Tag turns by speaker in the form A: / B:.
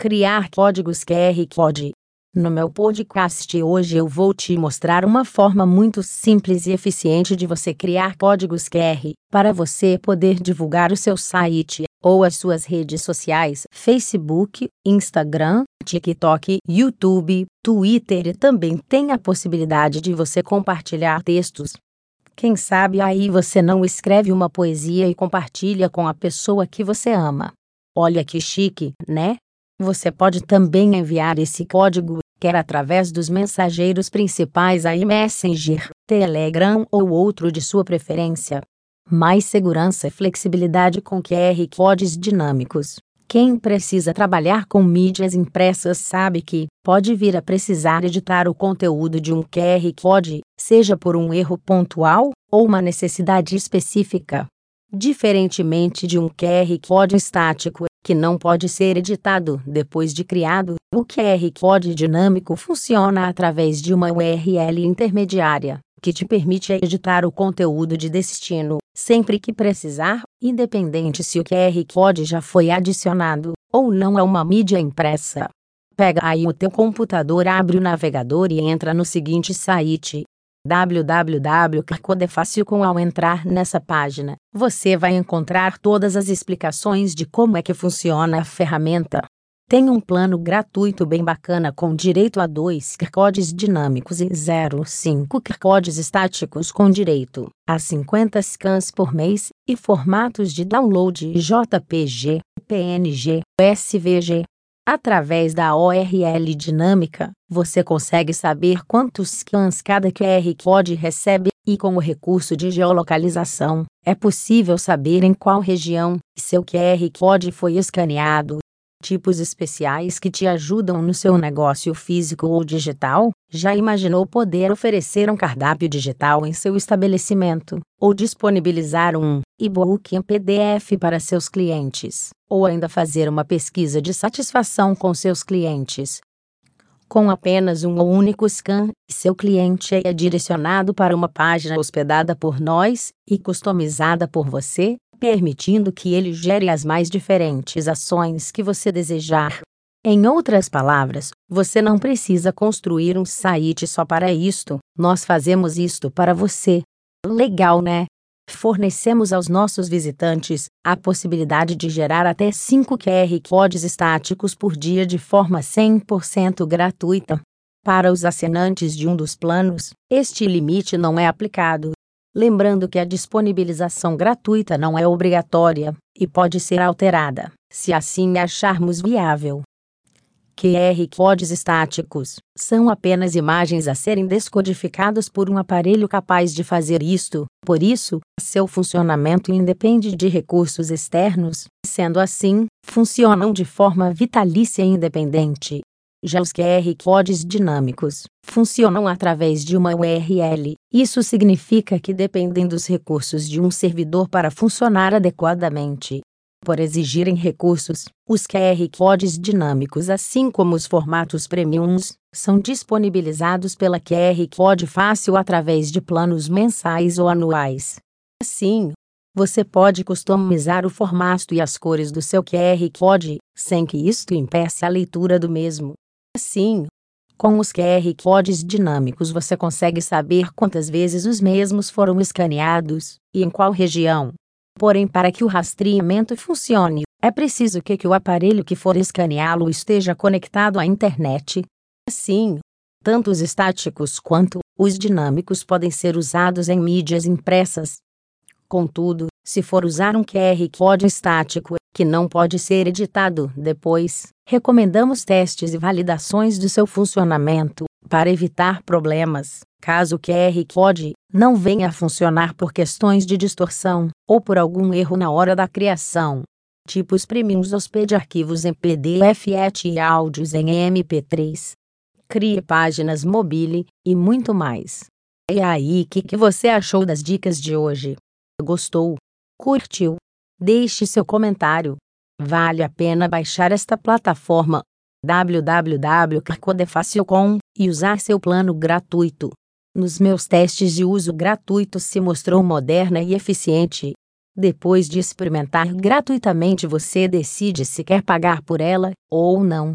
A: Criar códigos QR Code. No meu podcast hoje eu vou te mostrar uma forma muito simples e eficiente de você criar códigos QR para você poder divulgar o seu site ou as suas redes sociais, Facebook, Instagram, TikTok, YouTube, Twitter e também tem a possibilidade de você compartilhar textos. Quem sabe aí você não escreve uma poesia e compartilha com a pessoa que você ama. Olha que chique, né? Você pode também enviar esse código, quer através dos mensageiros principais aí Messenger, Telegram ou outro de sua preferência. Mais segurança e flexibilidade com QR codes dinâmicos. Quem precisa trabalhar com mídias impressas sabe que pode vir a precisar editar o conteúdo de um QR Code, seja por um erro pontual ou uma necessidade específica. Diferentemente de um QR Code estático, que não pode ser editado depois de criado, o QR Code dinâmico funciona através de uma URL intermediária, que te permite editar o conteúdo de destino, sempre que precisar, independente se o QR Code já foi adicionado ou não a uma mídia impressa. Pega aí o teu computador, abre o navegador e entra no seguinte site www.codefácil.com ao entrar nessa página, você vai encontrar todas as explicações de como é que funciona a ferramenta. Tem um plano gratuito bem bacana com direito a dois codes dinâmicos e 05 codes estáticos com direito a 50 scans por mês e formatos de download JPG, PNG, SVG, Através da URL dinâmica, você consegue saber quantos scans cada QR Code recebe, e com o recurso de geolocalização, é possível saber em qual região seu QR Code foi escaneado. Tipos especiais que te ajudam no seu negócio físico ou digital. Já imaginou poder oferecer um cardápio digital em seu estabelecimento, ou disponibilizar um e-book em PDF para seus clientes? ou ainda fazer uma pesquisa de satisfação com seus clientes. Com apenas um único scan, seu cliente é direcionado para uma página hospedada por nós e customizada por você, permitindo que ele gere as mais diferentes ações que você desejar. Em outras palavras, você não precisa construir um site só para isto, nós fazemos isto para você. Legal, né? Fornecemos aos nossos visitantes a possibilidade de gerar até 5 QR codes estáticos por dia de forma 100% gratuita. Para os assinantes de um dos planos, este limite não é aplicado. Lembrando que a disponibilização gratuita não é obrigatória e pode ser alterada, se assim acharmos viável. QR codes estáticos são apenas imagens a serem descodificadas por um aparelho capaz de fazer isto, por isso, seu funcionamento independe de recursos externos, sendo assim, funcionam de forma vitalícia e independente. Já os QR codes dinâmicos funcionam através de uma URL. Isso significa que dependem dos recursos de um servidor para funcionar adequadamente por exigirem recursos, os QR codes dinâmicos, assim como os formatos premiums, são disponibilizados pela QR Code Fácil através de planos mensais ou anuais. Assim, você pode customizar o formato e as cores do seu QR Code, sem que isto impeça a leitura do mesmo. Assim, com os QR codes dinâmicos você consegue saber quantas vezes os mesmos foram escaneados e em qual região. Porém, para que o rastreamento funcione, é preciso que, que o aparelho que for escaneá-lo esteja conectado à internet. Assim, tanto os estáticos quanto os dinâmicos podem ser usados em mídias impressas. Contudo, se for usar um QR Code estático, que não pode ser editado depois, recomendamos testes e validações do seu funcionamento, para evitar problemas, caso o QR Code não venha a funcionar por questões de distorção, ou por algum erro na hora da criação. Tipos premiums hospede arquivos em PDF e áudios em MP3. Crie páginas mobile, e muito mais. E aí, o que, que você achou das dicas de hoje? Gostou? Curtiu? Deixe seu comentário. Vale a pena baixar esta plataforma www.codefacil.com e usar seu plano gratuito. Nos meus testes de uso gratuito se mostrou moderna e eficiente. Depois de experimentar gratuitamente, você decide se quer pagar por ela ou não.